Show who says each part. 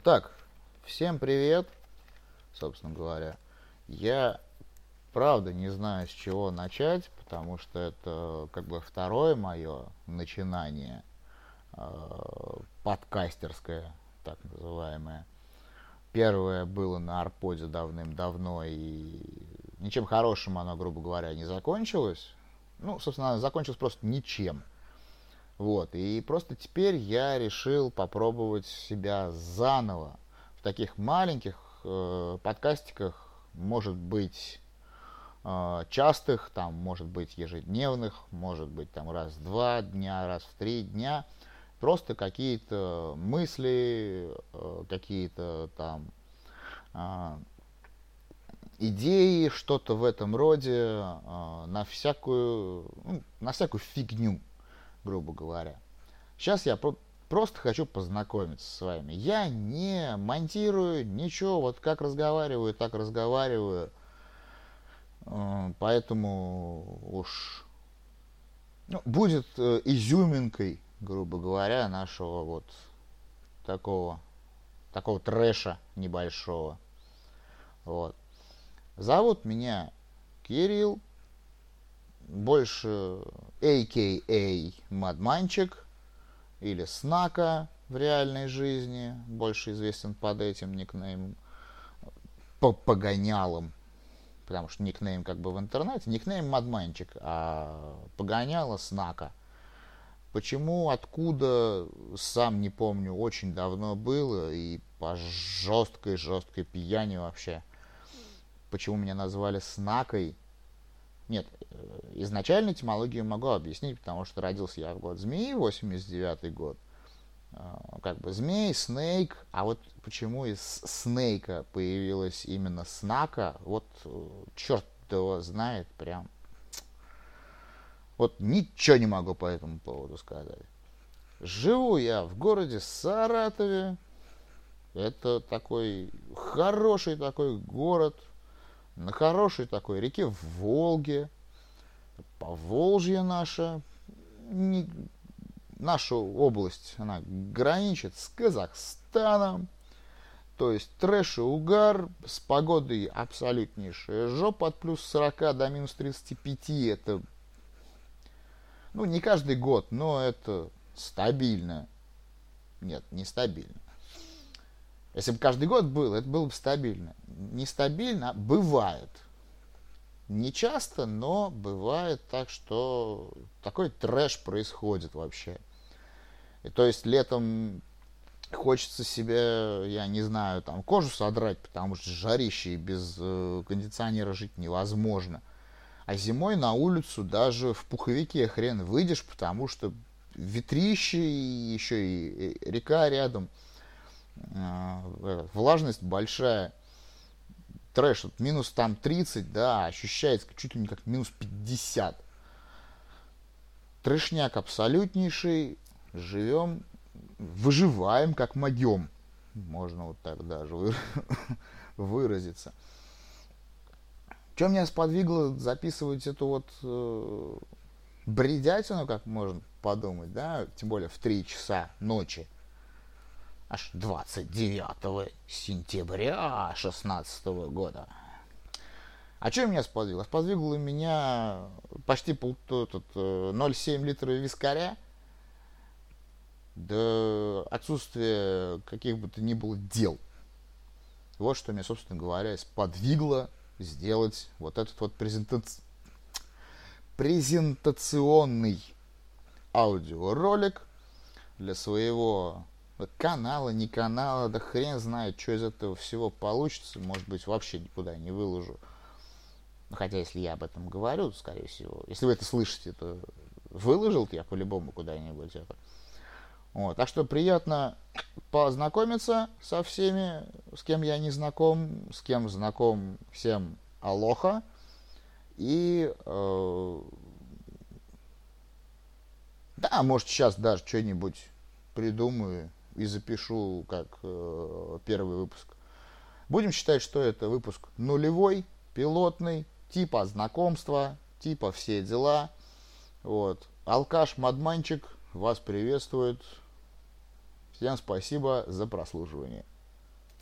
Speaker 1: Так, всем привет, собственно говоря. Я правда не знаю, с чего начать, потому что это как бы второе мое начинание э, подкастерское, так называемое. Первое было на Арподе давным-давно, и ничем хорошим оно, грубо говоря, не закончилось. Ну, собственно, закончилось просто ничем. Вот, и просто теперь я решил попробовать себя заново. В таких маленьких э, подкастиках, может быть, э, частых, там, может быть, ежедневных, может быть, там, раз в два дня, раз в три дня, просто какие-то мысли, э, какие-то там э, идеи, что-то в этом роде, э, на всякую, ну, на всякую фигню грубо говоря. Сейчас я про просто хочу познакомиться с вами. Я не монтирую ничего, вот как разговариваю, так разговариваю. Э, поэтому уж ну, будет э, изюминкой, грубо говоря, нашего вот такого такого трэша небольшого. Вот. Зовут меня Кирилл больше a.k.a. Мадманчик или Снака в реальной жизни, больше известен под этим никнеймом, по погонялом, потому что никнейм как бы в интернете, никнейм Мадманчик, а погоняло Снака. Почему, откуда, сам не помню, очень давно было, и по жесткой-жесткой пьяни вообще. Почему меня назвали Снакой, нет, э, изначально этимологию могу объяснить, потому что родился я в год змеи, 89 год. Как бы змей, снейк, а вот почему из снейка появилась именно снака, вот э, черт его знает прям. Вот ничего не могу по этому поводу сказать. Живу я в городе Саратове. Это такой хороший такой город, на хорошей такой реке в Волге, Поволжье наше, не, наша область, она граничит с Казахстаном, то есть трэш и угар с погодой абсолютнейшая жопа от плюс 40 до минус 35, это, ну, не каждый год, но это стабильно. Нет, не стабильно. Если бы каждый год было, это было бы стабильно. Нестабильно а бывает. Не часто, но бывает так, что такой трэш происходит вообще. И то есть летом хочется себе, я не знаю, там кожу содрать, потому что жарище и без э, кондиционера жить невозможно. А зимой на улицу даже в пуховике хрен выйдешь, потому что ветрище и еще и река рядом – влажность большая, трэш, вот минус там 30, да, ощущается чуть ли не как минус 50. Трэшняк абсолютнейший, живем, выживаем как могем, можно вот так даже выразиться. Что меня сподвигло записывать эту вот э, бредятину, как можно подумать, да, тем более в 3 часа ночи – аж 29 сентября 2016 года. А что меня сподвигло? Сподвигло меня почти пол, этот, 0,7 литра вискаря, до отсутствия каких бы то ни было дел. Вот что меня, собственно говоря, сподвигло сделать вот этот вот презентаци... презентационный аудиоролик для своего канала, не канала, да хрен знает, что из этого всего получится. Может быть, вообще никуда не выложу. Ну, хотя, если я об этом говорю, то, скорее всего, если вы это слышите, то выложил я по-любому куда-нибудь это. Вот. Так что приятно познакомиться со всеми, с кем я не знаком, с кем знаком, всем алоха. И э, да, может сейчас даже что-нибудь придумаю и запишу как э, первый выпуск. Будем считать, что это выпуск нулевой, пилотный, типа знакомства, типа все дела. Вот. Алкаш Мадманчик вас приветствует. Всем спасибо за прослушивание.